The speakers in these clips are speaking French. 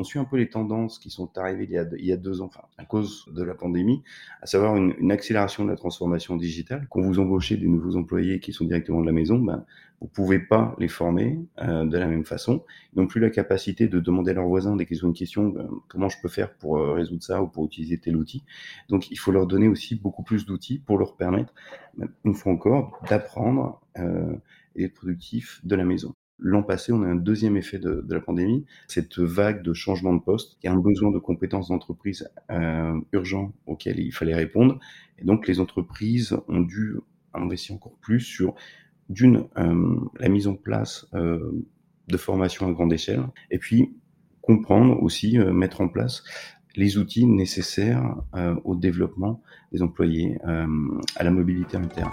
on, suit un peu les tendances qui sont arrivées il y, a, deux ans, enfin, à cause de la pandémie, à savoir une, accélération de la transformation digitale. Quand vous embauchez des nouveaux employés qui sont directement de la maison, ben, vous pouvez pas les former euh, de la même façon. Ils n'ont plus la capacité de demander à leurs voisins dès qu'ils ont une question, euh, comment je peux faire pour euh, résoudre ça ou pour utiliser tel outil. Donc, il faut leur donner aussi beaucoup plus d'outils pour leur permettre, une fois encore, d'apprendre et d'être productif de la maison. L'an passé, on a un deuxième effet de, la pandémie, cette vague de changement de poste, qui a un besoin de compétences d'entreprise euh, urgent auquel il fallait répondre. Et donc, les entreprises ont dû investir encore plus sur d'une, euh, la mise en place euh, de formation à grande échelle, et puis comprendre aussi, euh, mettre en place les outils nécessaires au développement des employés, à la mobilité interne.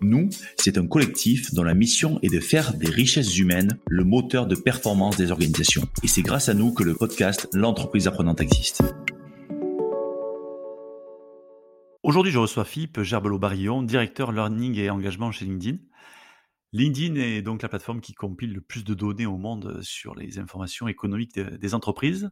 Nous, c'est un collectif dont la mission est de faire des richesses humaines le moteur de performance des organisations. Et c'est grâce à nous que le podcast L'entreprise apprenante existe. Aujourd'hui, je reçois Philippe Gerbelot-Barillon, directeur learning et engagement chez LinkedIn. LinkedIn est donc la plateforme qui compile le plus de données au monde sur les informations économiques des entreprises.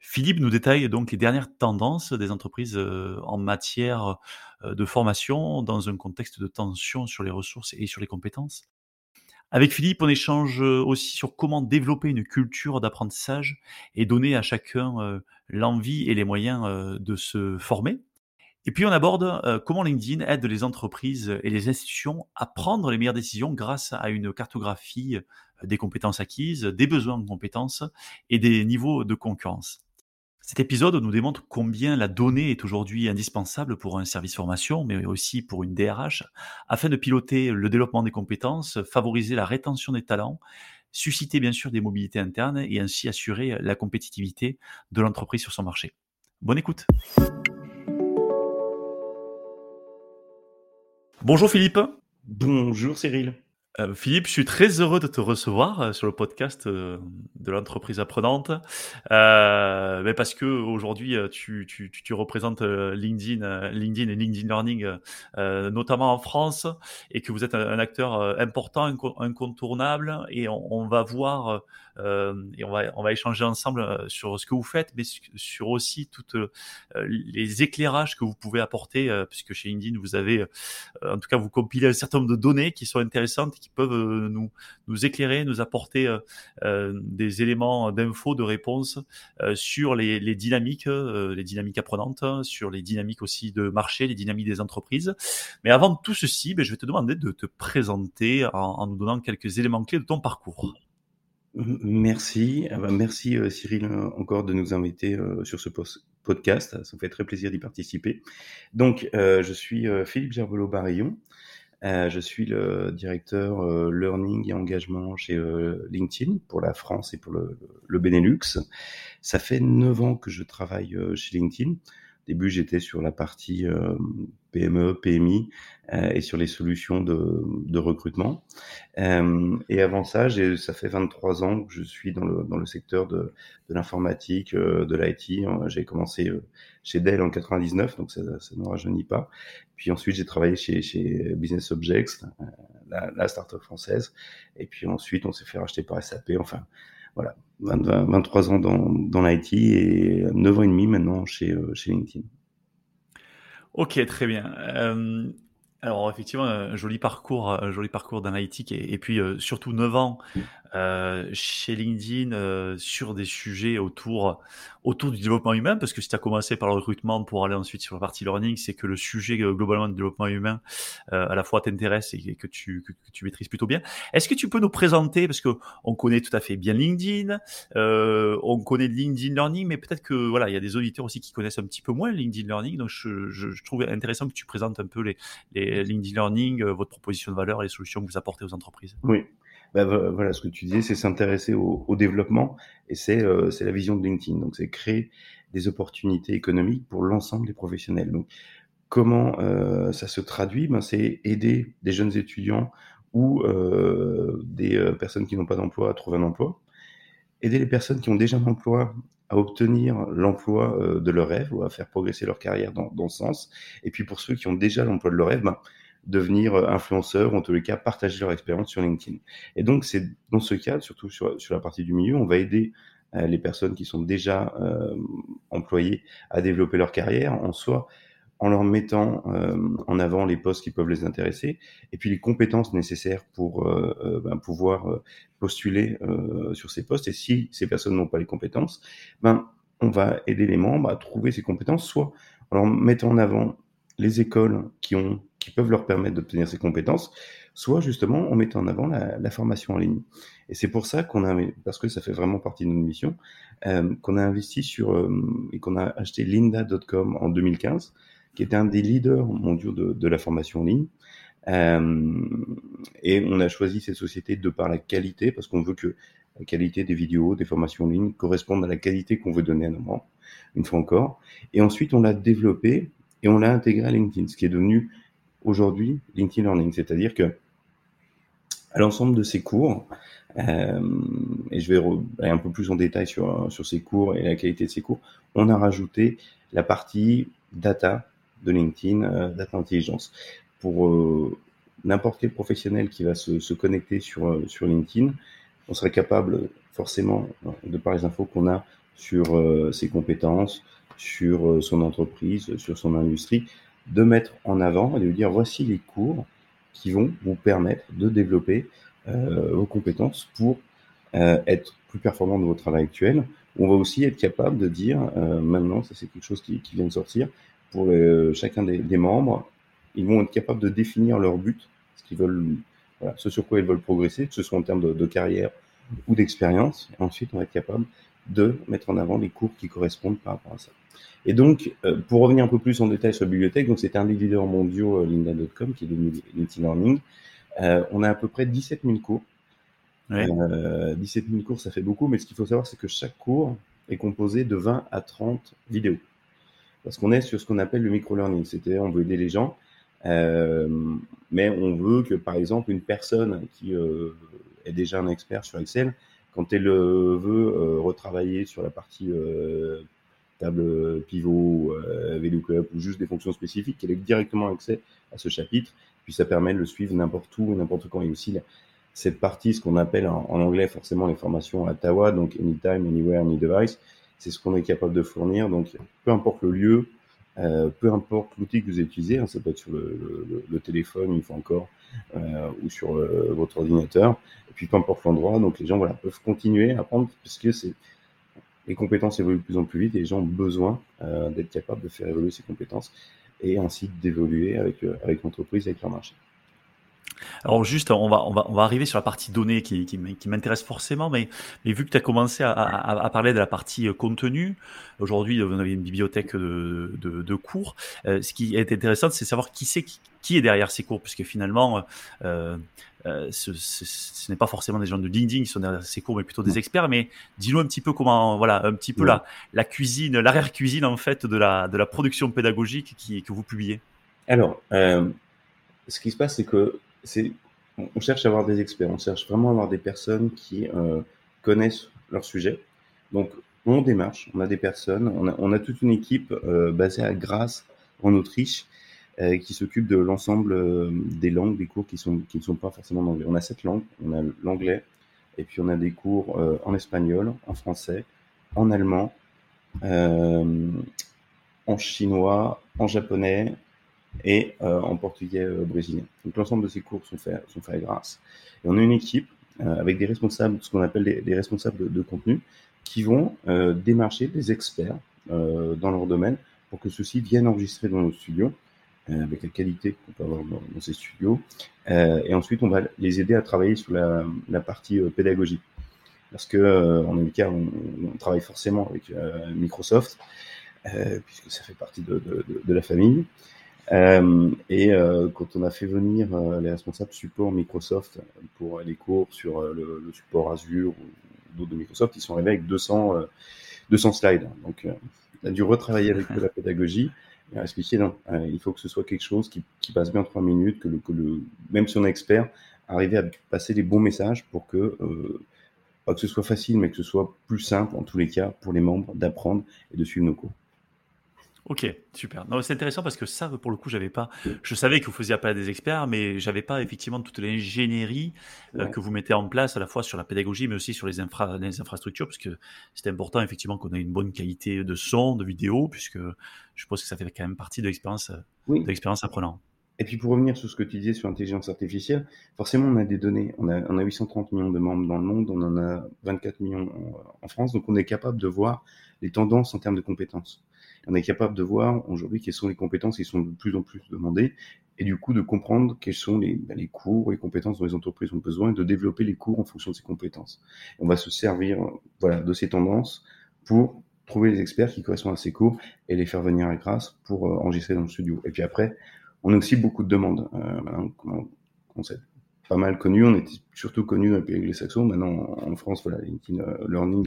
Philippe nous détaille donc les dernières tendances des entreprises euh, en matière de formation dans un contexte de tension sur les ressources et sur les compétences. Avec Philippe, on échange aussi sur comment développer une culture d'apprentissage et donner à chacun euh, l'envie et les moyens de se former. Et puis on aborde comment LinkedIn aide les entreprises et les institutions à prendre les meilleures décisions grâce à une cartographie des compétences acquises, des besoins de compétences et des niveaux de concurrence. Cet épisode nous démontre combien la donnée est aujourd'hui indispensable pour un service formation, mais aussi pour une DRH, afin de piloter le développement des compétences, favoriser la rétention des talents, susciter bien sûr des mobilités internes et ainsi assurer la compétitivité de l'entreprise sur son marché. Bonne écoute. Bonjour Philippe. Bonjour Cyril. Euh, Philippe, je suis très heureux de te recevoir euh, sur le podcast euh, de l'entreprise apprenante, mais parce que aujourd'hui tu, tu, tu, représentes LinkedIn, LinkedIn et LinkedIn Learning, notamment en France, et que vous êtes un, acteur important, incontournable, et on, on va voir et on va on va échanger ensemble sur ce que vous faites, mais sur aussi toutes les éclairages que vous pouvez apporter, puisque chez LinkedIn vous avez, en tout cas, vous compilez un certain nombre de données qui sont intéressantes qui peuvent euh, nous, nous éclairer, nous apporter euh, euh, des éléments d'infos, de réponses sur les, dynamiques, les dynamiques apprenantes, sur les dynamiques aussi de marché, les dynamiques des entreprises. Mais avant tout ceci, ben, je vais te demander de te présenter en, nous donnant quelques éléments clés de ton parcours. Merci, ah bah, merci Cyril encore de nous inviter sur ce podcast. Ça me fait très plaisir d'y participer. Donc, je suis Philippe Gerbelot-Barillon. Euh, je suis le directeur euh, learning et engagement chez euh, LinkedIn pour la France et pour le, le, Benelux. Ça fait neuf ans que je travaille chez LinkedIn début, j'étais sur la partie euh, PME, PMI euh, et sur les solutions de, de recrutement. Euh, et avant ça, ça fait 23 ans que je suis dans le, dans le secteur de, de l'informatique, de l'IT. J'ai commencé chez Dell en 99, donc ça, ça ne rajeunit pas. Puis ensuite, j'ai travaillé chez, chez Business Objects, la, la start-up française. Et puis ensuite, on s'est fait racheter par SAP. Enfin, voilà, 23 ans dans, dans l'IT et 9 ans et demi maintenant chez, euh, chez LinkedIn. Ok, très bien. Euh, alors effectivement, un joli parcours, un joli parcours d'analytique et, et puis euh, surtout 9 ans euh, chez LinkedIn euh, sur des sujets autour autour du développement humain, parce que si tu as commencé par le recrutement pour aller ensuite sur la partie learning, c'est que le sujet euh, globalement du développement humain euh, à la fois t'intéresse et que tu, que, tu maîtrises plutôt bien. Est-ce que tu peux nous présenter, parce que on connaît tout à fait bien LinkedIn, euh, on connaît LinkedIn Learning, mais peut-être que voilà, il y a des auditeurs aussi qui connaissent un petit peu moins LinkedIn Learning, donc je, je, je trouve intéressant que tu présentes un peu les, les LinkedIn Learning, votre proposition de valeur et les solutions que vous apportez aux entreprises. Oui. Bah, voilà, ce que tu disais, c'est s'intéresser au, au, développement et c'est euh, la vision de LinkedIn. Donc, c'est créer des opportunités économiques pour l'ensemble des professionnels. Donc, comment euh, ça se traduit? Ben, C'est aider des jeunes étudiants ou euh, des euh, personnes qui n'ont pas d'emploi à trouver un emploi, aider les personnes qui ont déjà un emploi à obtenir l'emploi euh, de leur rêve ou à faire progresser leur carrière dans, dans ce sens. Et puis pour ceux qui ont déjà l'emploi de leur rêve, ben, devenir euh, influenceurs, ou en tous les cas partager leur expérience sur LinkedIn. Et donc c'est dans ce cadre, surtout sur, sur la partie du milieu, on va aider euh, les personnes qui sont déjà euh, employées à développer leur carrière en soi en leur mettant en avant les postes qui peuvent les intéresser et puis les compétences nécessaires pour ben, pouvoir postuler sur ces postes. Et si ces personnes n'ont pas les compétences, ben, on va aider les membres à trouver ces compétences, soit en leur mettant en avant les écoles qui, ont, qui peuvent leur permettre d'obtenir ces compétences, soit justement en mettant en avant la, formation en ligne. Et c'est pour ça qu'on a, parce que ça fait vraiment partie de notre mission, euh, qu'on a investi sur et qu'on a acheté linda.com en 2015 qui était un des leaders mondiaux de, la formation en ligne. Euh, et on a choisi cette société de par la qualité, parce qu'on veut que la qualité des vidéos, des formations en ligne corresponde à la qualité qu'on veut donner à nos membres, une fois encore. Et ensuite, on l'a développé et on l'a intégré à LinkedIn, ce qui est devenu aujourd'hui LinkedIn Learning. C'est-à-dire que à l'ensemble de ces cours, euh, et je vais aller un peu plus en détail sur, sur ces cours et la qualité de ces cours, on a rajouté la partie data de LinkedIn, euh, data intelligence. Pour euh, n'importe quel professionnel qui va se, se connecter sur, sur LinkedIn, on serait capable forcément, de par les infos qu'on a sur ses compétences, sur son entreprise, sur son industrie, de mettre en avant et de dire voici les cours qui vont vous permettre de développer euh, vos compétences pour être plus performant dans votre travail actuel. On va aussi être capable de dire, maintenant, ça c'est quelque chose qui, vient de sortir, pour euh, chacun des, membres. Ils vont être capables de définir leur but, ce sur quoi ils veulent progresser, que ce soit en termes de, de carrière ou d'expérience. Ensuite, on va être capable de mettre en avant les cours qui correspondent par rapport à ça. Et donc, euh, pour revenir un peu plus en détail sur la bibliothèque, donc c'est un des leaders mondiaux, euh, Linda.com, qui est devenu LinkedIn Learning. Euh, on a à peu près 17 000 cours. Ouais. Euh, 17 000 cours, ça fait beaucoup, mais ce qu'il faut savoir, c'est que chaque cours est composé de 20 à 30 vidéos parce qu'on est sur ce qu'on appelle le micro-learning, c'est-à-dire on veut aider les gens, euh, mais on veut que par exemple une personne qui est déjà un expert sur Excel, quand elle euh, veut euh, retravailler sur la partie euh, table pivot, VLOOKUP ou juste des fonctions spécifiques, qu'elle ait directement accès à ce chapitre, puis ça permet de le suivre n'importe où, n'importe quand. Et aussi cette partie, ce qu'on appelle en, en, anglais forcément les formations à Tawa, donc Anytime, Anywhere, Any Device, c'est ce qu'on est capable de fournir. Donc, peu importe le lieu, euh, peu importe l'outil que vous utilisez, hein, ça peut être sur le, téléphone, une fois encore, euh, ou sur euh, votre ordinateur, et puis peu importe l'endroit. Donc, les gens voilà, peuvent continuer à apprendre puisque c'est les compétences évoluent de plus en plus vite et les gens ont besoin d'être capables de faire évoluer ces compétences et ainsi d'évoluer avec, avec l'entreprise, avec leur marché. Alors juste, on va, on va, on va arriver sur la partie données qui, qui, qui m'intéresse forcément, mais, mais vu que tu as commencé à, à, à, parler de la partie euh, contenu, aujourd'hui vous avez une bibliothèque de, de, de cours, euh, ce qui est intéressant c'est savoir qui c'est qui, qui, est derrière ces cours, puisque finalement euh, euh, ce, ce, ce n'est pas forcément des gens de LinkedIn qui sont derrière ces cours, mais plutôt des experts, mais dis-nous un petit peu comment, voilà, un petit peu la, la cuisine, l'arrière-cuisine en fait de la, de la production pédagogique qui, que vous publiez. Alors, ce qui se passe c'est que on cherche à avoir des experts, on cherche vraiment à avoir des personnes qui euh, connaissent leur sujet. Donc, on démarche, on a des personnes, on a, toute une équipe euh, basée à Grasse, en Autriche, euh, qui s'occupe de l'ensemble des langues, des cours qui, ne sont pas forcément en anglais. On a sept langues, on a l'anglais, et puis on a des cours en espagnol, en français, en allemand, en chinois, en japonais, et euh, en portugais euh, brésilien. Donc l'ensemble de ces cours sont faits, sont faits à Grasse. Et on a une équipe euh, avec des responsables, ce qu'on appelle des, responsables de, contenu, qui vont démarcher des experts dans leur domaine pour que ceux-ci viennent enregistrer dans nos studios avec la qualité qu'on peut avoir dans, ces studios. et ensuite, on va les aider à travailler sur la, partie pédagogique. Parce que, en cas, on, travaille forcément avec Microsoft, puisque ça fait partie de la famille. Euh, et euh, quand on a fait venir euh, les responsables support Microsoft pour les cours sur le, support Azure ou d'autres de Microsoft, ils sont arrivés avec 200, 200 slides. Donc, on a dû retravailler avec la pédagogie et expliquer non, il faut que ce soit quelque chose qui, passe bien trois minutes, que, le, que le, même si on est expert, arriver à passer les bons messages pour que pas que ce soit facile, mais que ce soit plus simple en tous les cas pour les membres d'apprendre et de suivre nos cours. Ok, super. c'est intéressant parce que ça, pour le coup, j'avais pas. Je savais que vous faisiez appel à des experts, mais j'avais pas effectivement toute l'ingénierie euh, que vous mettez en place à la fois sur la pédagogie, mais aussi sur les, infra... les infrastructures, parce que c'est important effectivement qu'on ait une bonne qualité de son, de vidéo, puisque je pense que ça fait quand même partie de l'expérience, oui. de l'expérience apprenant. Et puis pour revenir sur ce que tu disais sur l'intelligence artificielle, forcément on a des données. On a, on a 830 millions de membres dans le monde, on en a 24 millions en France, donc on est capable de voir les tendances en termes de compétences on est capable de voir aujourd'hui quelles sont les compétences qui sont de plus en plus demandées et du coup de comprendre quels sont les, ben, les cours, les compétences dont les entreprises ont besoin et de développer les cours en fonction de ces compétences. On va se servir voilà, de ces tendances pour trouver les experts qui correspondent à ces cours et les faire venir à grâce pour euh, enregistrer dans le studio. Et puis après, on a aussi beaucoup de demandes. Euh, maintenant, on, sait pas mal connu, on était surtout connu dans les pays anglo-saxons. Maintenant, en France, voilà, LinkedIn euh, Learning,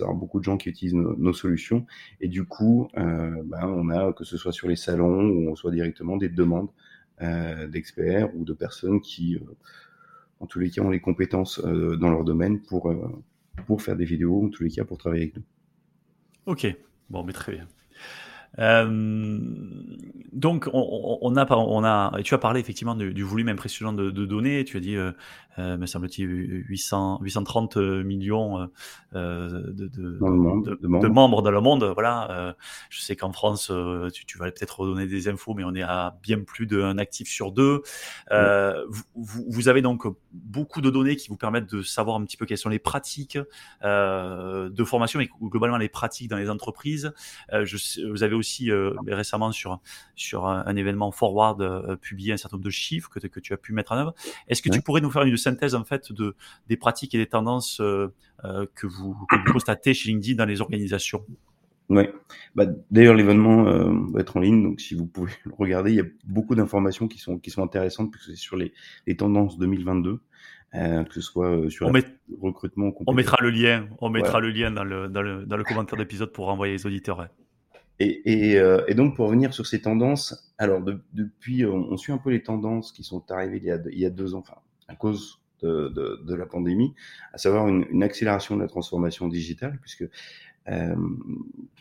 a beaucoup de gens qui utilisent nos, solutions. Et du coup, euh, ben, on a, que ce soit sur les salons ou on soit directement des demandes euh, d'experts ou de personnes qui, euh, en tous les cas, ont les compétences dans leur domaine pour, pour faire des vidéos, en tous les cas, pour travailler avec nous. Ok, bon, mais très bien. Euh, donc, on, on, a, on a, tu as parlé effectivement du, du volume impressionnant de, de, données. Tu as dit, euh, euh me semble-t-il, 800, 830 millions de, membres. dans le monde. Voilà. Euh, je sais qu'en France, euh, tu, tu vas peut-être redonner des infos, mais on est à bien plus d'un actif sur deux. Vous, vous, avez donc beaucoup de données qui vous permettent de savoir un petit peu quelles sont les pratiques de formation et globalement les pratiques dans les entreprises. je, vous avez aussi euh, récemment sur, sur un, événement Forward euh, publié un certain nombre de chiffres que, que tu as pu mettre en œuvre. Est-ce que tu pourrais nous faire une synthèse en fait de, des pratiques et des tendances euh, que, vous, constatez chez LinkedIn dans les organisations? Oui. Bah, D'ailleurs, l'événement va être en ligne, donc si vous pouvez le regarder, il y a beaucoup d'informations qui sont, qui sont intéressantes, puisque c'est sur les, les tendances 2022. Euh, que ce soit sur le recrutement. On mettra le lien, on mettra le lien dans le, dans le, dans le commentaire d'épisode pour renvoyer les auditeurs. Et, et, euh, et, donc pour revenir sur ces tendances, alors depuis, on, suit un peu les tendances qui sont arrivées il y a, deux ans, enfin à cause de, de, de la pandémie, à savoir une, une, accélération de la transformation digitale, puisque euh,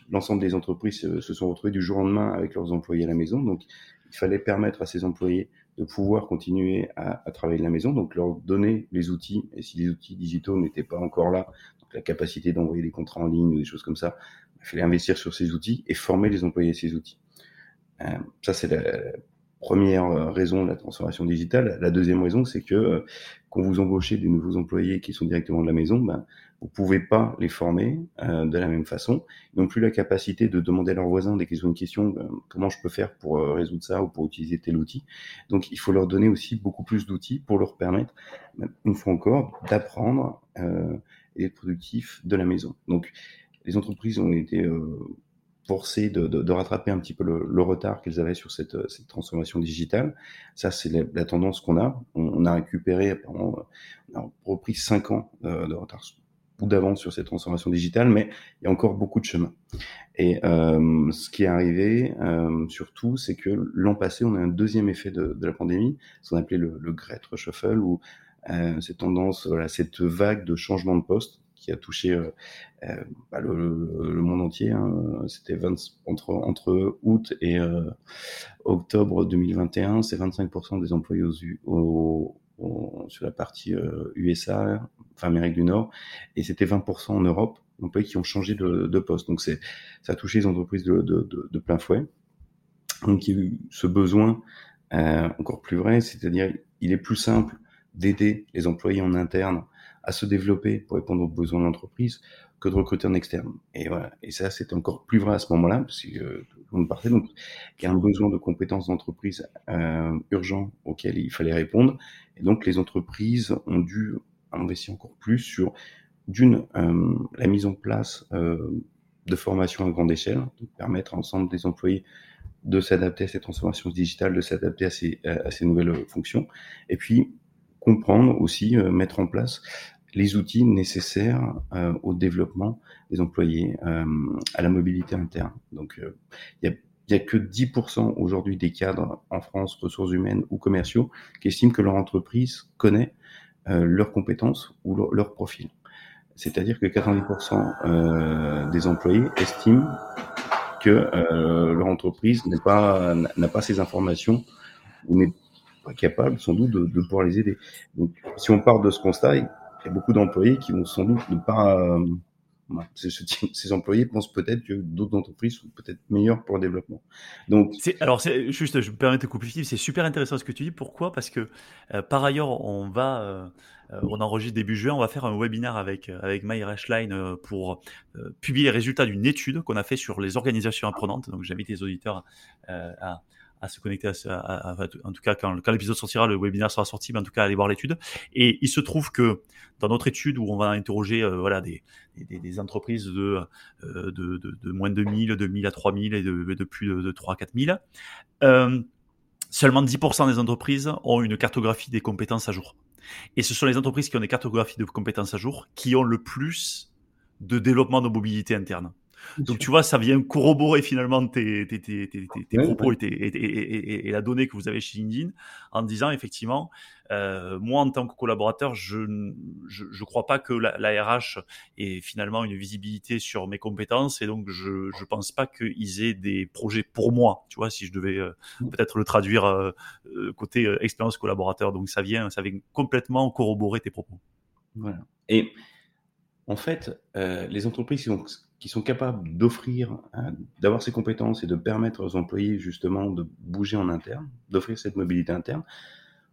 l'ensemble des entreprises se, sont retrouvées du jour au lendemain avec leurs employés à la maison. Donc il fallait permettre à ces employés de pouvoir continuer à, à travailler de la maison, donc leur donner les outils. Et si les outils digitaux n'étaient pas encore là, la capacité d'envoyer des contrats en ligne ou des choses comme ça, il fallait investir sur ces outils et former les employés à ces outils. Euh, ça, c'est la première euh, raison de la transformation digitale. La deuxième raison, c'est que euh, quand vous embauchez des nouveaux employés qui sont directement de la maison, ben, vous pouvez pas les former euh, de la même façon. Ils n'ont plus la capacité de demander à leurs voisins dès qu'ils ont une question, ben, comment je peux faire pour euh, résoudre ça ou pour utiliser tel outil. Donc, il faut leur donner aussi beaucoup plus d'outils pour leur permettre, ben, une fois encore, d'apprendre et d'être productifs de la maison. Donc, les entreprises ont été euh, forcées de, rattraper un petit peu le, retard qu'elles avaient sur cette, transformation digitale. Ça, c'est la, tendance qu'on a. On, a récupéré, on a repris cinq ans de, de retard ou d'avance sur cette transformation digitale, mais il y a encore beaucoup de chemin. Et euh, ce qui est arrivé, euh, surtout, c'est que l'an passé, on a un deuxième effet de, la pandémie, ce qu'on appelait le, le Great Reshuffle, ou euh, cette tendance, cette vague de changement de poste qui a touché euh, euh, bah, le, monde entier. Hein. C'était entre, août et euh, octobre 2021, c'est 25% des employés au, au, sur la partie USA, enfin Amérique du Nord, et c'était 20% en Europe, d'employés qui ont changé de, poste. Donc ça a touché les entreprises de, de, plein fouet. Donc il y a eu ce besoin encore plus vrai, c'est-à-dire il est plus simple d'aider les employés en interne à se développer pour répondre aux besoins de l'entreprise que de recruter en externe. Et voilà. Et ça, c'est encore plus vrai à ce moment-là, parce que euh, on partait. Donc, il y a un besoin de compétences d'entreprise euh, urgent auquel il fallait répondre. Et donc, les entreprises ont dû investir encore plus sur d'une euh, la mise en place euh, de formation à grande échelle, de permettre à l'ensemble des employés de s'adapter à ces transformations digitales, de s'adapter à ces nouvelles fonctions, et puis comprendre aussi, mettre en place les outils nécessaires au développement des employés, à la mobilité interne. Donc, il y a n'y a que 10% aujourd'hui des cadres en France, ressources humaines ou commerciaux, qui estiment que leur entreprise connaît euh, leurs compétences ou leur, profil. C'est-à-dire que 90% euh, des employés estiment que euh, leur entreprise n'a pas, n'a pas ces informations ou n'est pas capable sans doute de, de, pouvoir les aider. Donc, si on part de ce constat, y a beaucoup d'employés qui vont sans doute ne pas euh, ces, employés pensent peut-être que d'autres entreprises sont peut-être meilleures pour le développement. Donc, alors juste, je me permets de couper c'est super intéressant ce que tu dis. Pourquoi? Parce que euh, par ailleurs, on va, euh, on enregistre début juin, on va faire un webinaire avec avec Schlein pour publier les résultats d'une étude qu'on a fait sur les organisations apprenantes. Donc j'invite les auditeurs à à se connecter à, en tout cas quand, l'épisode sortira, le webinaire sera sorti, mais en tout cas aller voir l'étude. Et il se trouve que dans notre étude où on va interroger euh, voilà des, des, des, entreprises de, euh, de, de, de, moins de 1000, de 1000 à 3000 et de, de plus de, 3 à 4000, euh, seulement 10% des entreprises ont une cartographie des compétences à jour. Et ce sont les entreprises qui ont des cartographies de compétences à jour qui ont le plus de développement de mobilité interne. Donc tu vois, ça vient corroborer finalement tes, tes, tes, tes propos Et, et, et, la donnée que vous avez chez LinkedIn en disant effectivement, euh, moi en tant que collaborateur, je ne crois pas que la, la, RH ait finalement une visibilité sur mes compétences et donc je je pense pas qu'ils aient des projets pour moi. Tu vois, si je devais euh, mmh. peut-être le traduire euh, côté expérience collaborateur, donc ça vient ça vient complètement corroborer tes propos. Voilà. Et en fait, les entreprises qui ont qui sont capables d'offrir, hein, d'avoir ces compétences et de permettre aux employés justement de bouger en interne, d'offrir cette mobilité interne,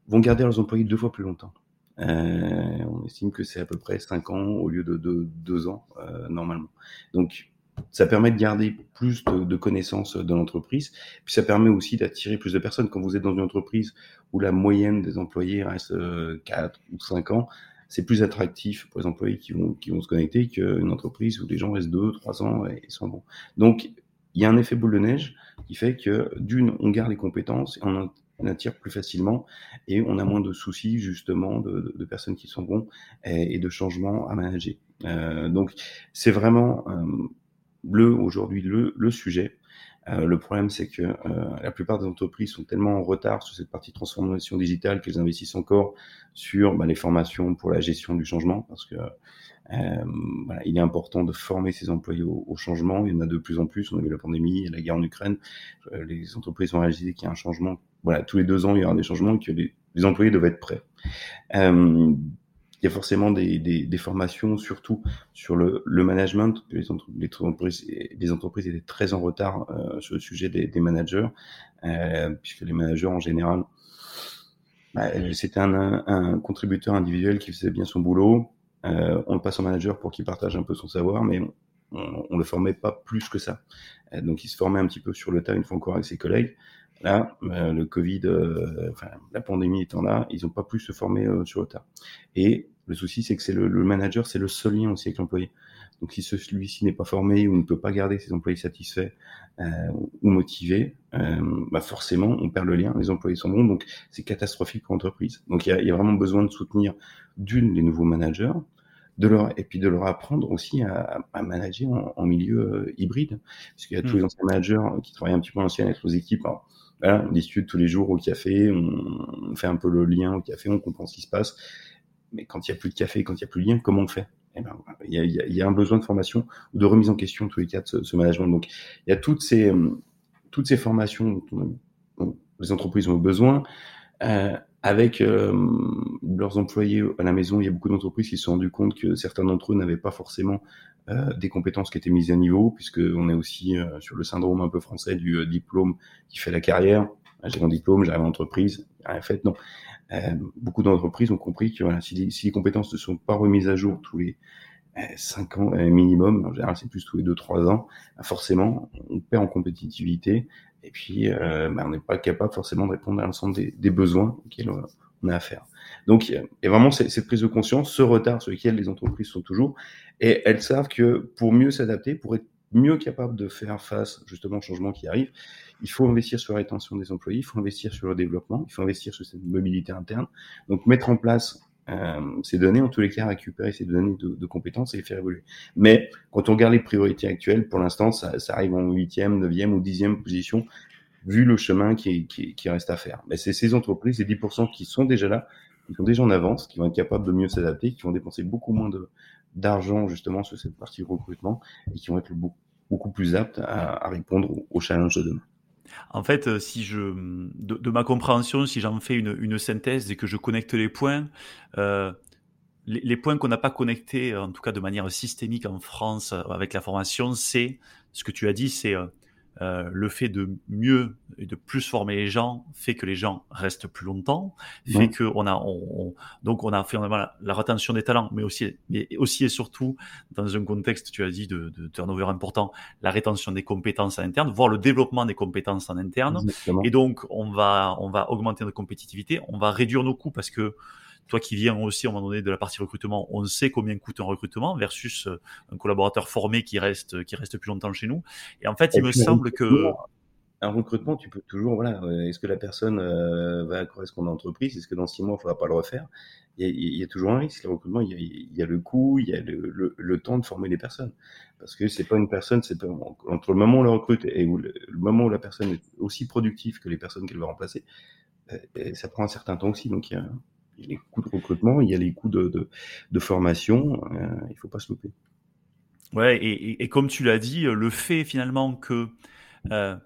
vont garder leurs employés deux fois plus longtemps. Euh, on estime que c'est à peu près cinq ans au lieu de deux, ans euh, normalement. Donc ça permet de garder plus de, de connaissances de l'entreprise, puis ça permet aussi d'attirer plus de personnes. Quand vous êtes dans une entreprise où la moyenne des employés reste euh, quatre ou cinq ans, c'est plus attractif pour les employés qui vont, qui vont se connecter qu'une entreprise où les gens restent deux, trois ans et sont bons. Donc, il y a un effet boule de neige qui fait que d'une, on garde les compétences et on attire plus facilement et on a moins de soucis justement de, de, personnes qui sont bons et, de changements à manager. Euh, donc, c'est vraiment euh, le aujourd'hui le, le sujet. Euh, le problème, c'est que euh, la plupart des entreprises sont tellement en retard sur cette partie transformation digitale qu'elles investissent encore sur bah, les formations pour la gestion du changement, parce que euh, voilà, il est important de former ses employés au, changement. Il y en a de plus en plus. On a vu la pandémie, la guerre en Ukraine. Euh, les entreprises ont réalisé qu'il y a un changement. Voilà, tous les deux ans, il y aura des changements et que les, les employés doivent être prêts. Il y a forcément des, formations, surtout sur le, management. Les, entreprises, les entreprises étaient très en retard euh, sur le sujet des, managers, euh, puisque les managers en général, bah, c'était un, contributeur individuel qui faisait bien son boulot. Euh, on le passe au manager pour qu'il partage un peu son savoir, mais on, on le formait pas plus que ça. Donc il se formait un petit peu sur le tas une fois encore avec ses collègues. Là, le Covid, la pandémie étant là, ils n'ont pas pu se former sur le tas. Et le souci, c'est que c'est le, le, manager, c'est le seul lien aussi avec l'employé. Donc, si celui-ci n'est pas formé ou ne peut pas garder ses employés satisfaits euh, ou motivés, euh, bah forcément, on perd le lien. Les employés sont bons, donc c'est catastrophique pour l'entreprise. Donc, il y a, y a, vraiment besoin de soutenir d'une les nouveaux managers, de leur et puis de leur apprendre aussi à, à manager en, en milieu euh, hybride, parce qu'il y a mmh. tous les anciens managers qui travaillent un petit peu en ancien avec les équipes. Alors, voilà, on discute tous les jours au café, on, on fait un peu le lien au café, on comprend ce qui se passe mais quand il n'y a plus de café, quand il n'y a plus de lien, comment on fait? Eh ben, il, y a, y, a, un besoin de formation ou de remise en question, tous les cas, de ce, ce management. Donc, il y a toutes ces, toutes ces formations dont les entreprises ont besoin. Euh, avec euh, leurs employés à la maison, il y a beaucoup d'entreprises qui se sont rendues compte que certains d'entre eux n'avaient pas forcément euh, des compétences qui étaient mises à niveau, puisque on est aussi euh, sur le syndrome un peu français du euh, diplôme qui fait la carrière. J'ai mon diplôme, j'arrive en entreprise, rien fait. Non, euh, beaucoup d'entreprises ont compris que voilà, si, les, si les compétences ne sont pas remises à jour tous les euh, 5 ans euh, minimum, en général c'est plus tous les 2-3 ans, bah, forcément on perd en compétitivité et puis euh, bah, on n'est pas capable forcément de répondre à l'ensemble des, des, besoins auxquels on a à faire. Donc il y a vraiment cette prise de conscience, ce retard sur lequel les entreprises sont toujours, et elles savent que pour mieux s'adapter, pour être mieux capable de faire face justement au changement qui arrive, il faut investir sur la rétention des employés, il faut investir sur le développement, il faut investir sur cette mobilité interne. Donc mettre en place euh, ces données, en tous les cas, récupérer ces données de, compétences et les faire évoluer. Mais quand on regarde les priorités actuelles, pour l'instant, ça, ça, arrive en huitième, neuvième ou dixième position, vu le chemin qui, qui, qui reste à faire. Mais c'est ces entreprises, ces 10% qui sont déjà là, qui sont déjà en avance, qui vont être capables de mieux s'adapter, qui vont dépenser beaucoup moins de d'argent justement sur cette partie recrutement et qui vont être beaucoup, beaucoup plus aptes à, répondre aux, challenges de demain. En fait, euh, si je, de, ma compréhension, si j'en fais une, synthèse et que je connecte les points, euh, les, points qu'on n'a pas connectés, en tout cas de manière systémique en France euh, avec la formation, c'est ce que tu as dit, c'est euh, le fait de mieux et de plus former les gens fait que les gens restent plus longtemps, fait que on a, on, on, donc on a finalement la, la, retention des talents, mais aussi, mais aussi et surtout dans un contexte, tu as dit de, de turnover important, la rétention des compétences en interne, voire le développement des compétences en interne. Exactement. Et donc on va, on va augmenter notre compétitivité, on va réduire nos coûts parce que toi qui viens aussi à un moment donné de la partie recrutement, on sait combien coûte un recrutement versus euh, un collaborateur formé qui reste qui reste plus longtemps chez nous. Et en fait, Et il me semble que un recrutement, tu peux toujours, voilà, euh, est-ce que la personne euh, va correspondre à l'entreprise? Est-ce que dans six mois, il ne faudra pas le refaire? Il y, a, il y, a, toujours un risque. Le recrutement, il y a, il y a le coût, il y a le, le, le, temps de former les personnes. Parce que c'est pas une personne, c'est pas, entre le moment où on la recrute et où le, le, moment où la personne est aussi productive que les personnes qu'elle va remplacer, ça prend un certain temps aussi. Donc, il y a, il y a les coûts de recrutement, il y a les coûts de, de, formation, euh, il faut pas se louper. Ouais, et, et, comme tu l'as dit, le fait finalement que euh,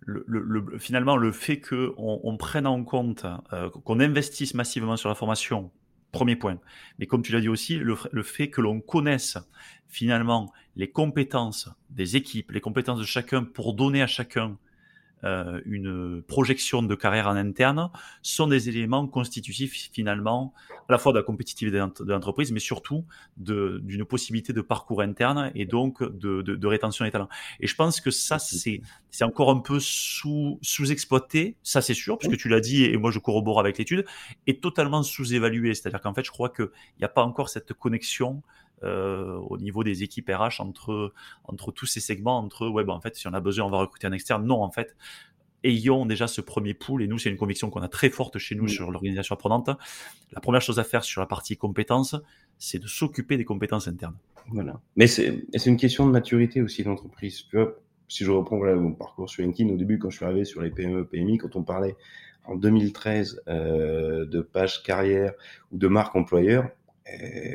le, le, finalement le fait que on, on prenne en compte, euh, qu'on investisse massivement sur la formation, premier point. Mais comme tu l'as dit aussi, le, le fait que l'on connaisse finalement les compétences des équipes, les compétences de chacun pour donner à chacun euh, une projection de carrière en interne sont des éléments constitutifs finalement à la fois de la compétitivité de l'entreprise, mais surtout d'une possibilité de parcours interne et donc de, de, de, rétention des talents. Et je pense que ça, c'est encore un peu sous, sous-exploité, ça c'est sûr, puisque tu l'as dit, et moi je corrobore avec l'étude, et totalement sous-évalué. C'est-à-dire qu'en fait, je crois qu'il n'y a pas encore cette connexion euh, au niveau des équipes RH entre, entre tous ces segments, entre, ouais, ben, en fait, si on a besoin, on va recruter un externe. Non, en fait, ayons déjà ce premier pool, et nous, c'est une conviction qu'on a très forte chez nous oui. sur l'organisation apprenante. La première chose à faire sur la partie compétences, c'est de s'occuper des compétences internes. Voilà. Mais c'est une question de maturité aussi de l'entreprise. Tu vois, si je reprends voilà, mon parcours sur LinkedIn, au début, quand je suis arrivé sur les PME, PMI, quand on parlait en 2013 euh, de page carrière ou de marque employeur,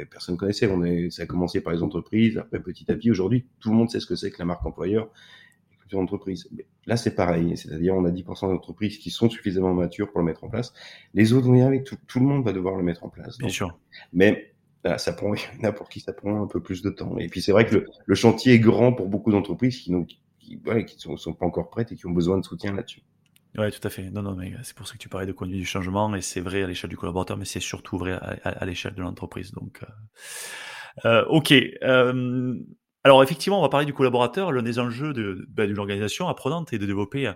personne ne connaissait. On est, ça a commencé par les entreprises, après petit à petit. Aujourd'hui, tout le monde sait ce que c'est que la marque employeur et culture d'entreprise. Là, c'est pareil. C'est-à-dire, on a 10% d'entreprises qui sont suffisamment matures pour le mettre en place. Les autres vont y arriver. Tout, tout le monde va devoir le mettre en place. Bien sûr. Mais là, ça prend, il y en a pour qui ça prend un peu plus de temps. Et puis, c'est vrai que le, le, chantier est grand pour beaucoup d'entreprises qui, sont, sont pas encore prêtes et qui ont besoin de soutien là-dessus. Ouais, tout à fait. Non, non, mais c'est pour ça que tu parlais de conduite du changement et c'est vrai à l'échelle du collaborateur, mais c'est surtout vrai à, l'échelle de l'entreprise. Donc, euh, euh, ok. Euh, alors effectivement, on va parler du collaborateur. L'un des enjeux de, ben, d'une organisation apprenante est de développer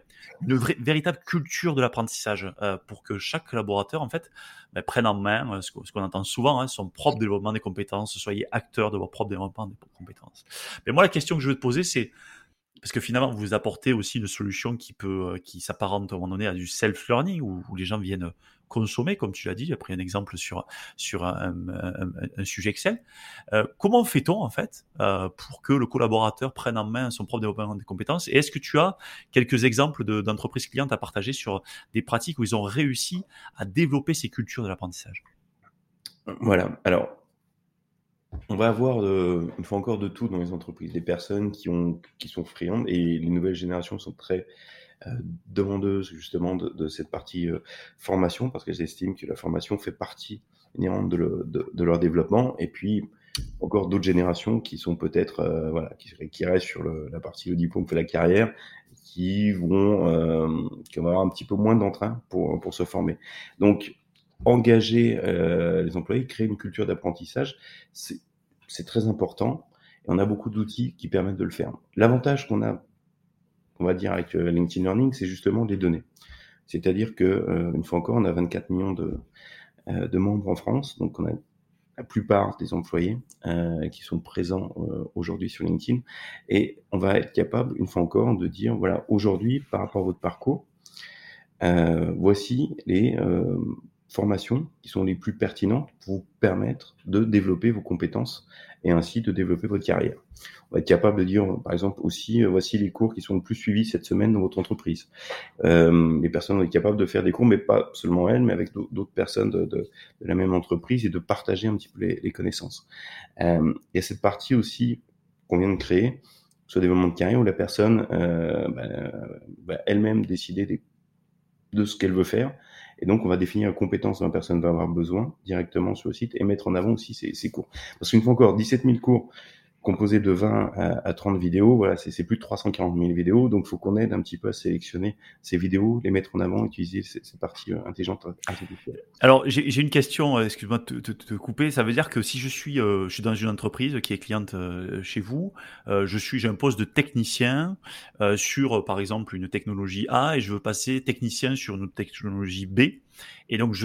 une véritable culture de l'apprentissage euh, pour que chaque collaborateur, en fait, ben, prenne en main euh, ce qu'on entend souvent, hein, son propre développement des compétences, soyez acteur de votre propre développement des compétences. Mais moi, la question que je veux te poser, c'est parce que finalement, vous apportez aussi une solution qui peut, euh, qui s'apparente à un moment donné à du self-learning, où, les gens viennent consommer, comme tu l'as dit. J'ai pris un exemple sur sur un, sujet Excel. Euh, comment fait-on en fait euh, pour que le collaborateur prenne en main son propre développement des compétences? Et est-ce que tu as quelques exemples de, d'entreprises clientes à partager sur des pratiques où ils ont réussi à développer ces cultures de l'apprentissage? Voilà. Alors, on va avoir de, une fois encore de tout dans les entreprises. Les personnes qui, ont, qui sont friandes et les nouvelles générations sont très euh, demandeuses justement de, de cette partie euh, formation parce qu'elles estiment que la formation fait partie inhérente de, le, de, leur développement. Et puis encore d'autres générations qui sont peut-être euh, voilà qui, qui restent sur le, la partie le diplôme fait la carrière qui vont euh, qui vont avoir un petit peu moins d'entrain pour pour se former. Donc engager euh, les employés, créer une culture d'apprentissage, c'est très important. Et on a beaucoup d'outils qui permettent de le faire. L'avantage qu'on a, on va dire, avec euh, LinkedIn Learning, c'est justement des données. C'est-à-dire que, euh, une fois encore, on a 24 millions de, euh, de membres en France, donc on a la plupart des employés qui sont présents aujourd'hui sur LinkedIn. Et on va être capable, une fois encore, de dire, voilà, aujourd'hui, par rapport à votre parcours, voici les formations qui sont les plus pertinentes pour vous permettre de développer vos compétences et ainsi de développer votre carrière. On va être capable de dire, par exemple, aussi, euh, voici les cours qui sont le plus suivis cette semaine dans votre entreprise. Euh, les personnes vont être capables de faire des cours, mais pas seulement elles, mais avec d'autres personnes de, la même entreprise et de partager un petit peu les, connaissances. Euh, il y a cette partie aussi qu'on vient de créer, ce développement de carrière où la personne euh, bah, va elle-même décider de ce qu'elle veut faire et donc, on va définir les compétences dont la personne va avoir besoin directement sur le site et mettre en avant aussi ses cours. Parce qu'une fois encore, 17 000 cours composé de 20 à, 30 vidéos, voilà, c'est plus de 340 000 vidéos, donc il faut qu'on aide un petit peu à sélectionner ces vidéos, les mettre en avant, utiliser ces, ces parties euh, intelligentes. Alors j'ai une question, euh, excuse-moi de te, te, couper, ça veut dire que si je suis, euh, je suis dans une entreprise qui est cliente euh, chez vous, euh, je suis, j'ai un poste de technicien sur par exemple une technologie A et je veux passer technicien sur une technologie B. Et donc,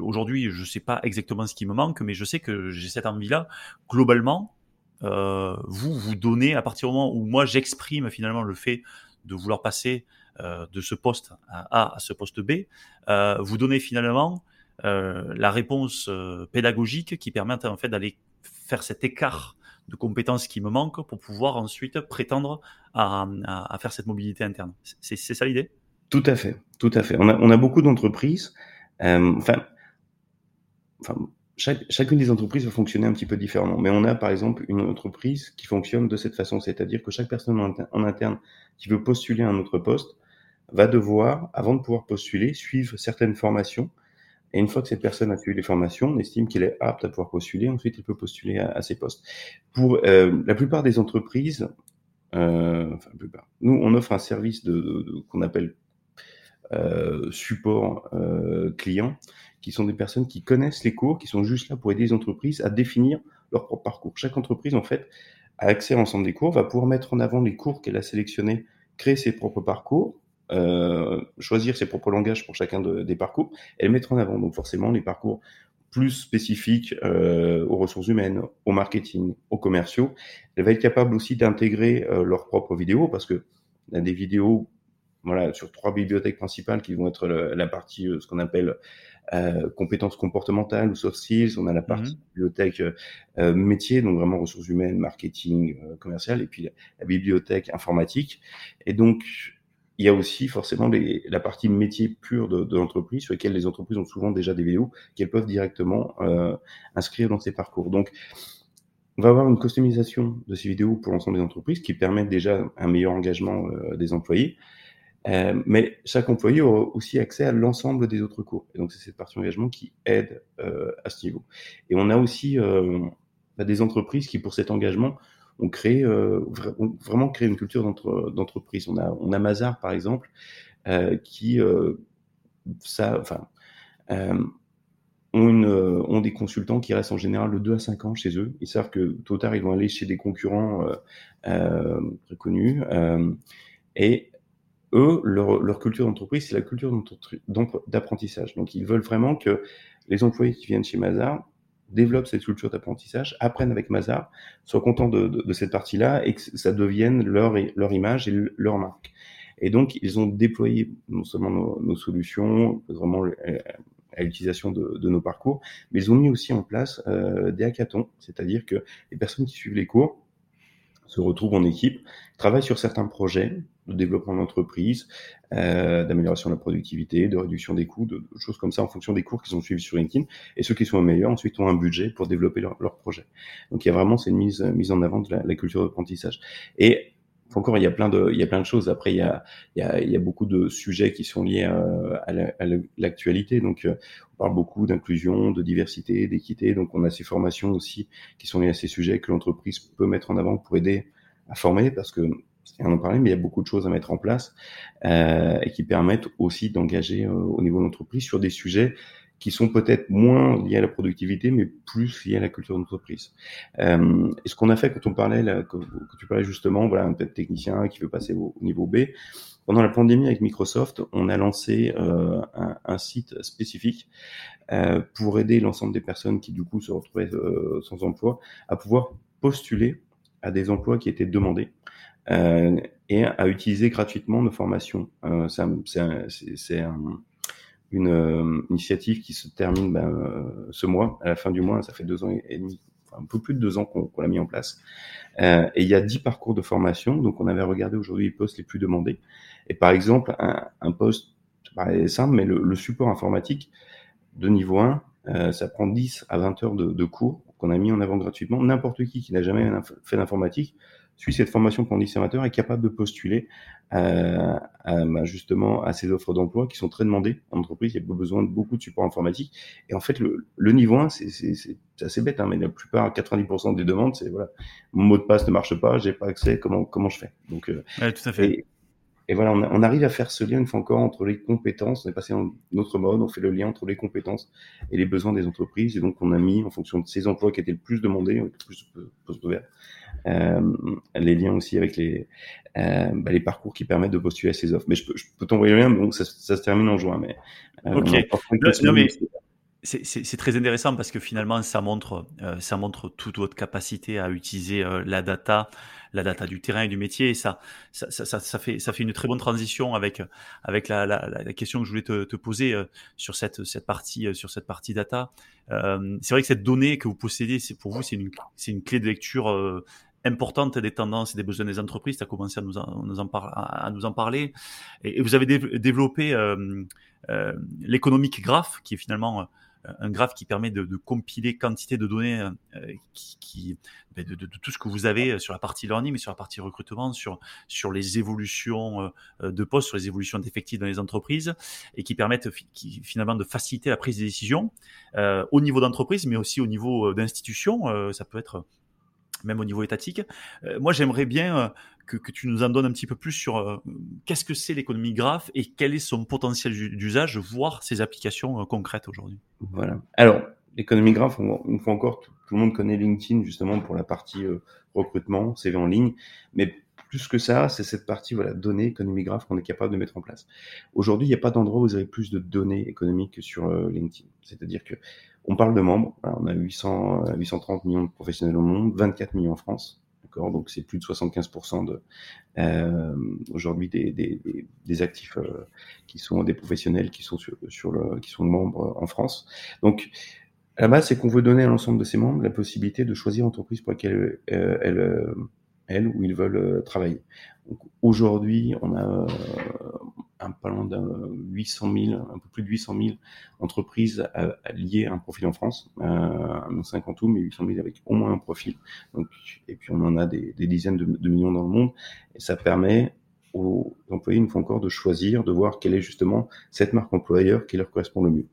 aujourd'hui, je ne sais pas exactement ce qui me manque, mais je sais que j'ai cette envie-là. Globalement, euh, vous vous donnez à partir du moment où moi j'exprime finalement le fait de vouloir passer euh, de ce poste A à ce poste B, euh, vous donnez finalement la réponse pédagogique qui permet en fait d'aller faire cet écart de compétences qui me manquent pour pouvoir ensuite prétendre à, faire cette mobilité interne. C'est ça l'idée? Tout à fait, tout à fait. On a, beaucoup d'entreprises. Enfin chaque, chacune des entreprises va fonctionner un petit peu différemment. Mais on a par exemple une entreprise qui fonctionne de cette façon, c'est-à-dire que chaque personne en, interne qui veut postuler à un autre poste va devoir, avant de pouvoir postuler, suivre certaines formations. Et une fois que cette personne a suivi les formations, on estime qu'elle est apte à pouvoir postuler. Ensuite, elle peut postuler à, à ces postes. Pour euh, la plupart des entreprises, euh, enfin, plupart, nous, on offre un service de, de, de qu'on appelle euh, support euh, client qui sont des personnes qui connaissent les cours, qui sont juste là pour aider les entreprises à définir leur propre parcours. Chaque entreprise, en fait, a accès à l'ensemble des cours, va pouvoir mettre en avant les cours qu'elle a sélectionnés, créer ses propres parcours, euh, choisir ses propres langages pour chacun de, des parcours, et les mettre en avant. Donc forcément, les parcours plus spécifiques euh, aux ressources humaines, au marketing, aux commerciaux. Elle va être capable aussi d'intégrer euh, leurs propres vidéos, parce que a des vidéos voilà, sur trois bibliothèques principales qui vont être la partie, ce qu'on appelle euh, compétences comportementales ou soft skills. On a la partie mmh. bibliothèque euh, métier, donc vraiment ressources humaines, marketing, euh, commercial, et puis la, la, bibliothèque informatique. Et donc, il y a aussi forcément les, la partie métier pure de, de l'entreprise, sur lesquelles les entreprises ont souvent déjà des vidéos qu'elles peuvent directement euh, inscrire dans ces parcours. Donc, on va avoir une customisation de ces vidéos pour l'ensemble des entreprises qui permettent déjà un meilleur engagement euh, des employés. Euh, mais chaque employé aura aussi accès à l'ensemble des autres cours. Et donc, c'est cette partie engagement qui aide euh, à ce niveau. Et on a aussi euh, des entreprises qui, pour cet engagement, ont créé, euh, ont vraiment créé une culture d'entreprise. On a, on a Mazar, par exemple, euh, qui, ça, enfin, ont, une, ont des consultants qui restent en général de 2 à 5 ans chez eux. Ils savent que tôt ou tard, ils vont aller chez des concurrents très connus. et eux, leur, leur culture d'entreprise, c'est la culture d'apprentissage. Donc, ils veulent vraiment que les employés qui viennent chez Mazar développent cette culture d'apprentissage, apprennent avec Mazar, soient contents de, de, de cette partie-là et que ça devienne leur, leur image et leur marque. Et donc, ils ont déployé non seulement nos, nos solutions, vraiment euh, à l'utilisation de, de, nos parcours, mais ils ont mis aussi en place euh, des hackathons, c'est-à-dire que les personnes qui suivent les cours se retrouvent en équipe, travaillent sur certains projets de développement d'entreprise, euh, d'amélioration de la productivité, de réduction des coûts, de, de, choses comme ça en fonction des cours qu'ils ont suivis sur LinkedIn. Et ceux qui sont meilleurs ensuite ont un budget pour développer leur, projet. Donc il y a vraiment cette mise, mise en avant de la, culture d'apprentissage. Et encore, il y a plein de, il y a plein de choses. Après, il y a, il y a, il y a beaucoup de sujets qui sont liés à, à l'actualité. Donc, euh, on parle beaucoup d'inclusion, de diversité, d'équité. Donc, on a ces formations aussi qui sont liées à ces sujets que l'entreprise peut mettre en avant pour aider à former parce que en parlait, mais il y a beaucoup de choses à mettre en place euh, et qui permettent aussi d'engager euh, au niveau de l'entreprise sur des sujets qui sont peut-être moins liés à la productivité, mais plus liés à la culture d'entreprise. Euh, et ce qu'on a fait quand on parlait, tu parlais justement, voilà, un technicien qui veut passer au, au niveau B, pendant la pandémie avec Microsoft, on a lancé un, site spécifique pour aider l'ensemble des personnes qui du coup se retrouvaient sans emploi à pouvoir postuler à des emplois qui étaient demandés et à utiliser gratuitement nos formations. Euh, c'est un, une euh, initiative qui se termine ben, euh, ce mois, à la fin du mois, ça fait deux ans et demi, un peu plus de deux ans qu'on l'a mis en place. Euh, et il y a dix parcours de formation, donc on avait regardé aujourd'hui les postes les plus demandés. Et par exemple, un, un poste, c'est simple, mais le, support informatique de niveau 1, euh, ça prend 10 à 20 heures de, de cours qu'on a mis en avant gratuitement. N'importe qui qui n'a jamais fait d'informatique suit cette formation conditionnateur est capable de postuler euh, à, bah, justement à ces offres d'emploi qui sont très demandées en entreprise. Il y a besoin de beaucoup de support informatique. Et en fait, le, le niveau 1, c'est assez bête, hein, mais la plupart, 90% des demandes, c'est voilà, mon mot de passe ne marche pas, j'ai pas accès, comment comment je fais? Donc, euh, ouais, tout à fait. Et, et voilà, on, on, arrive à faire ce lien une fois encore entre les compétences. On est passé dans notre mode, on fait le lien entre les compétences et les besoins des entreprises. Et donc, on a mis, en fonction de ces emplois qui étaient le plus demandés, le plus de postes ouverts, euh, les liens aussi avec les, euh, bah, les parcours qui permettent de postuler à ces offres. Mais je peux, je peux t'envoyer le lien, donc ça, ça, se termine en juin. Mais, euh, ok. Non, mais c'est très intéressant parce que finalement, ça montre, euh, ça montre toute votre capacité à utiliser euh, la data, la data du terrain et du métier. Et ça, ça, ça, ça, fait, ça fait une très bonne transition avec, avec la, la, la question que je voulais te, te poser euh, sur cette, cette partie, euh, sur cette partie data. Euh, c'est vrai que cette donnée que vous possédez, c'est pour vous, c'est une, c'est une clé de lecture euh, importante des tendances et des besoins des entreprises. Tu as commencé à nous en, à, nous en parler. Et, vous avez dé développé l'économique graph, qui est finalement un graphe qui permet de, compiler quantité de données euh, qui, qui ben, de, de, tout ce que vous avez sur la partie learning, mais sur la partie recrutement, sur sur les évolutions euh, de postes, sur les évolutions d'effectifs dans les entreprises, et qui permettent finalement de faciliter la prise des décisions euh, au niveau d'entreprise, mais aussi au niveau euh, d'institution. Euh, ça peut être même au niveau étatique. Euh, moi, j'aimerais bien euh, que, tu nous en donnes un petit peu plus sur euh, qu'est-ce que c'est l'économie graphe et quel est son potentiel d'usage, voire ses applications concrètes aujourd'hui. Voilà. Alors, l'économie graphe, une fois encore, tout, tout, le monde connaît LinkedIn justement pour la partie recrutement, CV en ligne, mais plus que ça, c'est cette partie voilà données, économie graphe qu'on est capable de mettre en place. Aujourd'hui, il n'y a pas d'endroit où vous avez plus de données économiques que sur LinkedIn. C'est-à-dire que on parle de membres. on a 800, 830 millions de professionnels au monde, 24 millions en France. Donc c'est plus de 75% de euh, aujourd'hui des, des, actifs euh, qui sont des professionnels qui sont sur, le, qui sont membres en France. Donc la base, c'est qu'on veut donner à l'ensemble de ces membres la possibilité de choisir l'entreprise pour laquelle euh, elles ou ils veulent euh, travailler. Aujourd'hui, on a euh, un pas loin d'un 800 000, un peu plus de 800 000 entreprises liées à un profil en France, euh, 50 tout, mais 800 000 avec au moins un profil. Donc, et puis on en a des, dizaines de, millions dans le monde, et ça permet aux employés une fois encore de choisir, de voir quelle est justement cette marque employeur qui leur correspond le mieux.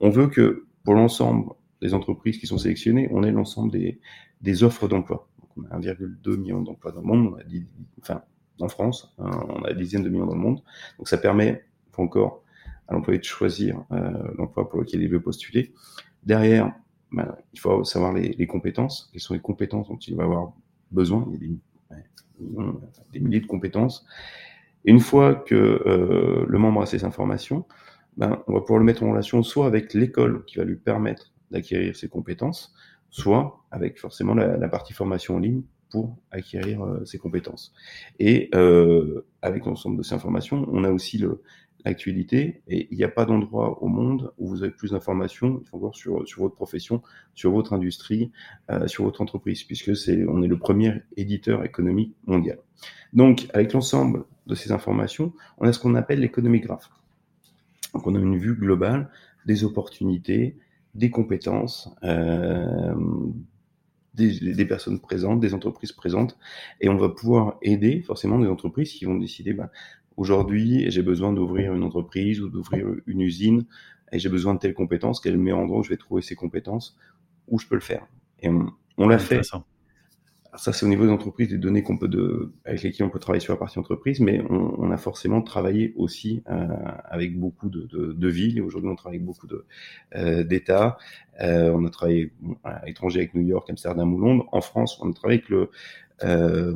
On veut que pour l'ensemble des entreprises qui sont sélectionnées, on ait l'ensemble des, des offres d'emploi. On a 1,2 million d'emplois dans le monde, on a enfin en France, hein, on a des dizaines de millions dans le monde. Donc ça permet encore à l'employé de choisir euh, l'emploi pour lequel il veut postuler. Derrière, ben, il faut savoir les, compétences. Quelles sont les compétences dont il va avoir besoin? Il y a des, milliers de compétences. Une fois que euh, le membre a ces informations, ben, on va pouvoir le mettre en relation soit avec l'école qui va lui permettre d'acquérir ces compétences, soit avec forcément la partie formation en ligne pour acquérir euh, ces compétences. Et euh, avec l'ensemble de ces informations, on a aussi l'actualité, et il n'y a pas d'endroit au monde où vous avez plus d'informations encore sur, sur votre profession, sur votre industrie, euh, sur votre entreprise, puisque c'est on est le premier éditeur économique mondial. Donc, avec l'ensemble de ces informations, on a ce qu'on appelle l'économie graphe. Donc, on a une vue globale des opportunités, des compétences, euh, des, des, personnes présentes, des entreprises présentes, et on va pouvoir aider forcément des entreprises qui vont décider, bah, aujourd'hui j'ai besoin d'ouvrir une entreprise ou d'ouvrir une usine, et j'ai besoin de telles compétences, quel meilleur endroit où je vais trouver ces compétences, où je peux le faire. Et on, on l'a fait ça, c'est au niveau des entreprises, des données qu'on peut de, avec lesquelles on peut travailler sur la partie entreprise, mais on, on a forcément travaillé aussi euh, avec beaucoup de, de, de villes. Aujourd'hui, on travaille avec beaucoup de euh, d'États. Euh, on a travaillé à l'étranger avec New York, Amsterdam ou Londres. En France, on a travaillé avec le euh,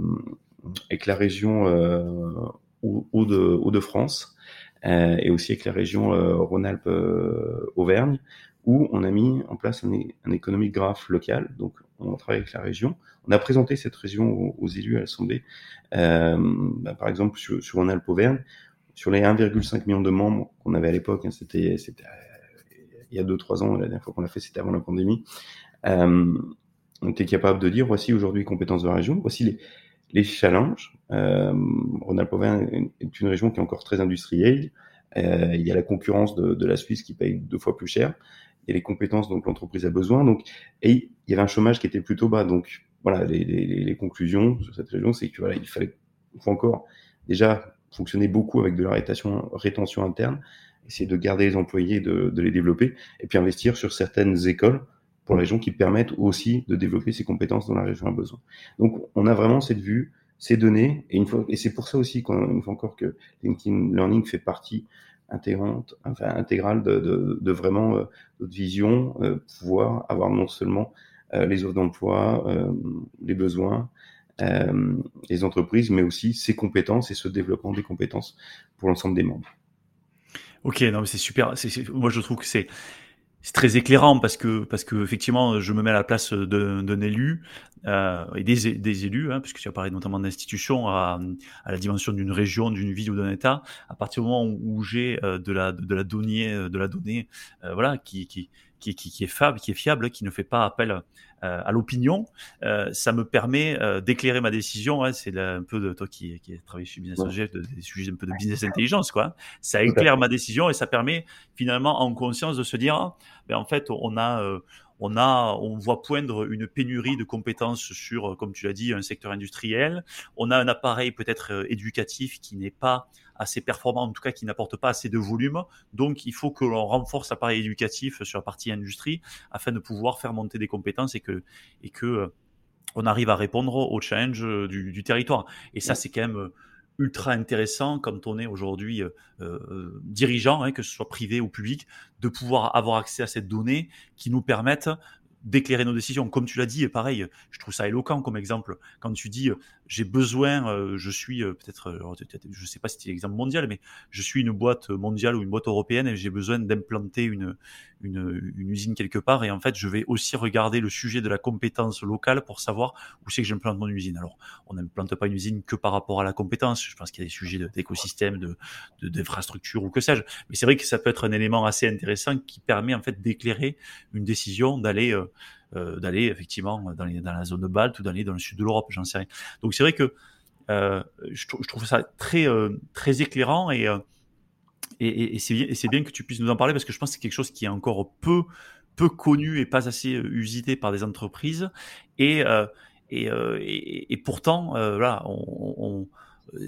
avec la région euh, Hauts-de-France et aussi avec la région Rhône-Alpes-Auvergne où on a mis en place un, un économique graph local. Donc, on travaille avec la région. On a présenté cette région aux, élus à l'Assemblée. Euh, bah, par exemple, sur, sur Rhône-Alpes Auvergne, sur les 1,5 million de membres qu'on avait à l'époque, hein, c'était, il y a 2-3 ans, la dernière fois qu'on l'a fait, c'était avant la pandémie. Euh, on était capable de dire voici aujourd'hui les compétences de la région, voici les, les challenges. Euh, Rhône-Alpes Auvergne est une région qui est encore très industrielle. Euh, il y a la concurrence de, la Suisse qui paye deux fois plus cher les compétences dont l'entreprise a besoin. Donc, et il y avait un chômage qui était plutôt bas. Donc, voilà, les, conclusions sur cette région, c'est que voilà, il fallait, faut encore déjà fonctionner beaucoup avec de la rétention, interne, essayer de garder les employés, de, les développer, et puis investir sur certaines écoles pour la région qui permettent aussi de développer ces compétences dont la région a besoin. Donc, on a vraiment cette vue, ces données, et une et c'est pour ça aussi qu'on fois encore que LinkedIn Learning fait partie intégrante, enfin intégrale de, de, vraiment euh, notre vision, euh, pouvoir avoir non seulement euh, les offres d'emploi, les besoins, les entreprises, mais aussi ses compétences et ce développement des compétences pour l'ensemble des membres. Ok, non mais c'est super. moi je trouve que c'est c'est très éclairant parce que parce que effectivement je me mets à la place d'un élu euh, et des, des élus hein, puisque tu as parlé notamment d'institutions à, à la dimension d'une région d'une ville ou d'un état. À partir du moment où j'ai euh, de la de la donnée de la donnée euh, voilà qui qui qui, qui, qui, est fiable, qui est fiable, qui ne fait pas appel euh, à l'opinion, euh, ça me permet euh, d'éclairer ma décision. Hein, c'est un peu de toi qui, qui travaillé chez Business ouais. de, des sujets un peu de business intelligence, quoi. Ça éclaire ma décision et ça permet finalement en conscience de se dire, ben en fait, on a on a, on voit poindre une pénurie de compétences sur, comme tu l'as dit, un secteur industriel. On a un appareil peut-être éducatif qui n'est pas assez performant, en tout cas qui n'apporte pas assez de volume. Donc, il faut que l'on renforce l'appareil éducatif sur la partie industrie afin de pouvoir faire monter des compétences et que, et que euh, on arrive à répondre aux challenges du, du territoire. Et ça, c'est quand même ultra intéressant quand on est aujourd'hui euh, euh, dirigeant, hein, que ce soit privé ou public, de pouvoir avoir accès à cette donnée qui nous permettent d'éclairer nos décisions. Comme tu l'as dit, et pareil, je trouve ça éloquent comme exemple. Quand tu dis, euh, j'ai besoin, euh, je suis euh, peut-être, je sais pas si c'est l'exemple mondial, mais je suis une boîte mondiale ou une boîte européenne et j'ai besoin d'implanter une, une, une, usine quelque part. Et en fait, je vais aussi regarder le sujet de la compétence locale pour savoir où c'est que j'implante mon usine. Alors, on n'implante pas une usine que par rapport à la compétence. Je pense qu'il y a des sujets d'écosystème, de, d'infrastructure ou que sais-je. Mais c'est vrai que ça peut être un élément assez intéressant qui permet en fait d'éclairer une décision d'aller euh, d'aller effectivement dans, les, dans, la zone de Balte ou d'aller dans le sud de l'Europe, j'en sais rien. Donc c'est vrai que euh, je, je, trouve ça très euh, très éclairant et et, et, et c'est bien, que tu puisses nous en parler parce que je pense que c'est quelque chose qui est encore peu peu connu et pas assez usité par des entreprises et et, et, et, pourtant là on, on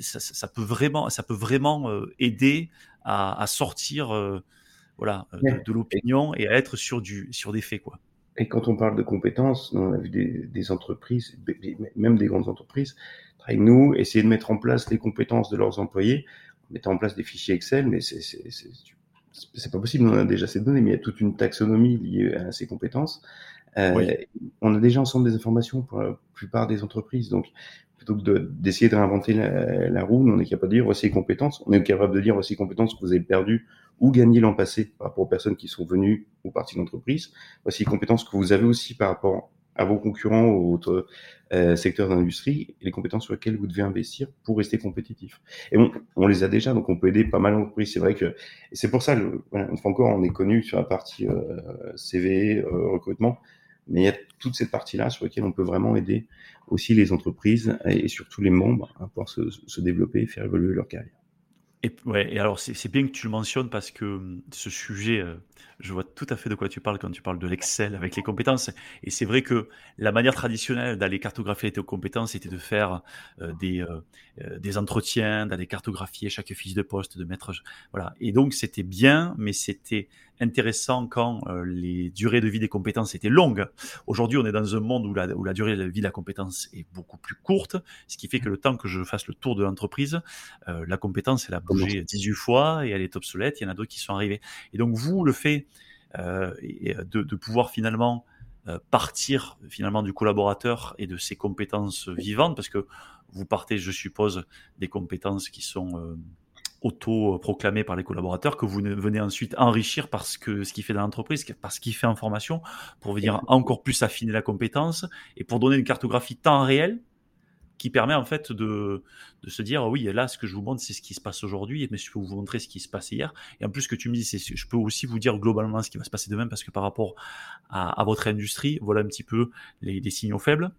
ça, ça, peut vraiment ça peut vraiment aider à, à sortir voilà de, de l'opinion et à être sur du sur des faits quoi. Et quand on parle de compétences, on a vu des, des entreprises, même des grandes entreprises, avec nous, essayer de mettre en place les compétences de leurs employés, en mettant en place des fichiers Excel, mais c'est pas possible, on a déjà ces données, mais il y a toute une taxonomie liée à ces compétences. Euh, oui. On a déjà ensemble des informations pour la plupart des entreprises, donc plutôt que d'essayer de, réinventer la, roue, on est capable de dire voici les compétences, on est capable de dire voici les compétences que vous avez perdues ou gagnées l'an passé par rapport aux personnes qui sont venues ou parties de l'entreprise, voici les compétences que vous avez aussi par rapport à vos concurrents ou autres euh, secteurs d'industrie et les compétences sur lesquelles vous devez investir pour rester compétitif. Et on, on les a déjà, donc on peut aider pas mal d'entreprises. C'est vrai que c'est pour ça, le, voilà, encore, on est connu sur la partie euh, CV, euh, recrutement, mais il y a toute cette partie-là sur laquelle on peut vraiment aider aussi les entreprises et surtout les membres à pouvoir se, développer et faire évoluer leur carrière. Et alors c'est bien que tu le mentionnes parce que hum, ce sujet, euh, je vois tout à fait de quoi tu parles quand tu parles de l'Excel avec les compétences. Et c'est vrai que la manière traditionnelle d'aller cartographier tes compétences était de faire euh, des, euh, euh des entretiens, d'aller cartographier chaque fiche de poste, de mettre voilà. Et donc c'était bien, mais c'était intéressant quand euh, les durées de vie des compétences étaient longues. Aujourd'hui, on est dans un monde où la, où la durée de vie de la compétence est beaucoup plus courte, ce qui fait que le temps que je fasse le tour de l'entreprise, la compétence, elle a bougé 18 fois et elle est obsolète. Il y en a d'autres qui sont arrivés. Et donc, vous, le fait euh, de, de pouvoir finalement partir finalement du collaborateur et de ses compétences vivantes, parce que vous partez, je suppose, des compétences qui sont auto-proclamées par les collaborateurs, que vous venez ensuite enrichir parce que ce qui fait dans l'entreprise, parce qu'il fait en formation, pour venir encore plus affiner la compétence et pour donner une cartographie temps réel qui permet en fait de, de, se dire oui là ce que je vous montre c'est ce qui se passe aujourd'hui mais je peux vous montrer ce qui se passe hier. Et en plus ce que tu me dis c'est je peux aussi vous dire globalement ce qui va se passer demain parce que par rapport à, à votre industrie voilà un petit peu les, les signaux faibles.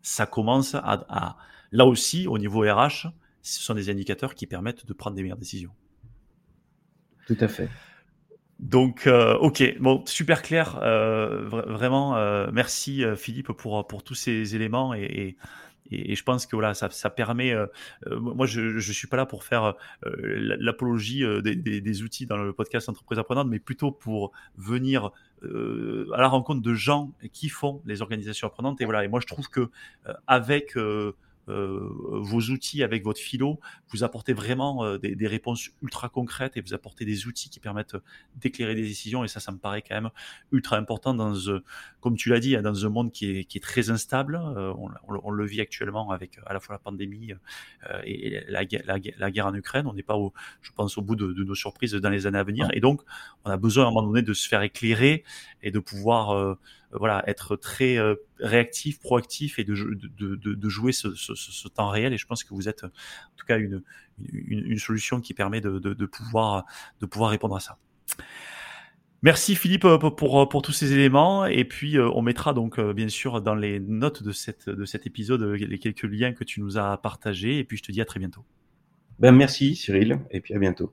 Ça commence à, à, là aussi au niveau RH ce sont des indicateurs qui permettent de prendre des meilleures décisions. Tout à fait. Donc, euh, ok, bon, super clair, euh, vraiment, euh, merci Philippe pour pour tous ces éléments et, et, et, je pense que voilà, ça, ça permet. Euh, euh, moi, je je suis pas là pour faire euh, l'apologie des, des, des, outils dans le podcast Entreprise apprenante, mais plutôt pour venir à la rencontre de gens qui font les organisations apprenantes. Et voilà, et moi, je trouve que avec vos outils avec votre philo, vous apportez vraiment euh, des, des, réponses ultra concrètes et vous apportez des outils qui permettent d'éclairer des décisions. Et ça, ça me paraît quand même ultra important dans, comme tu l'as dit, hein, dans un monde qui est, qui est très instable. Euh, on, on, le vit actuellement avec à la fois la pandémie et la, la, la, guerre en Ukraine. On n'est pas, au, je pense, au bout de, de, nos surprises dans les années à venir. Et donc, on a besoin à un moment donné de se faire éclairer et de pouvoir voilà, être très euh, réactif, proactif et de, de, jouer ce, temps réel. Et je pense que vous êtes en tout cas une, une, solution qui permet de, pouvoir, de pouvoir répondre à ça. Merci Philippe euh, pour, pour tous ces éléments et puis euh, on mettra donc bien sûr dans les notes de, cette, de cet épisode les quelques liens que tu nous as partagés et puis je te dis à très bientôt. Ben merci Cyril et puis à bientôt.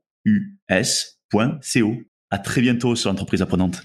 us.co. À très bientôt sur l'entreprise apprenante.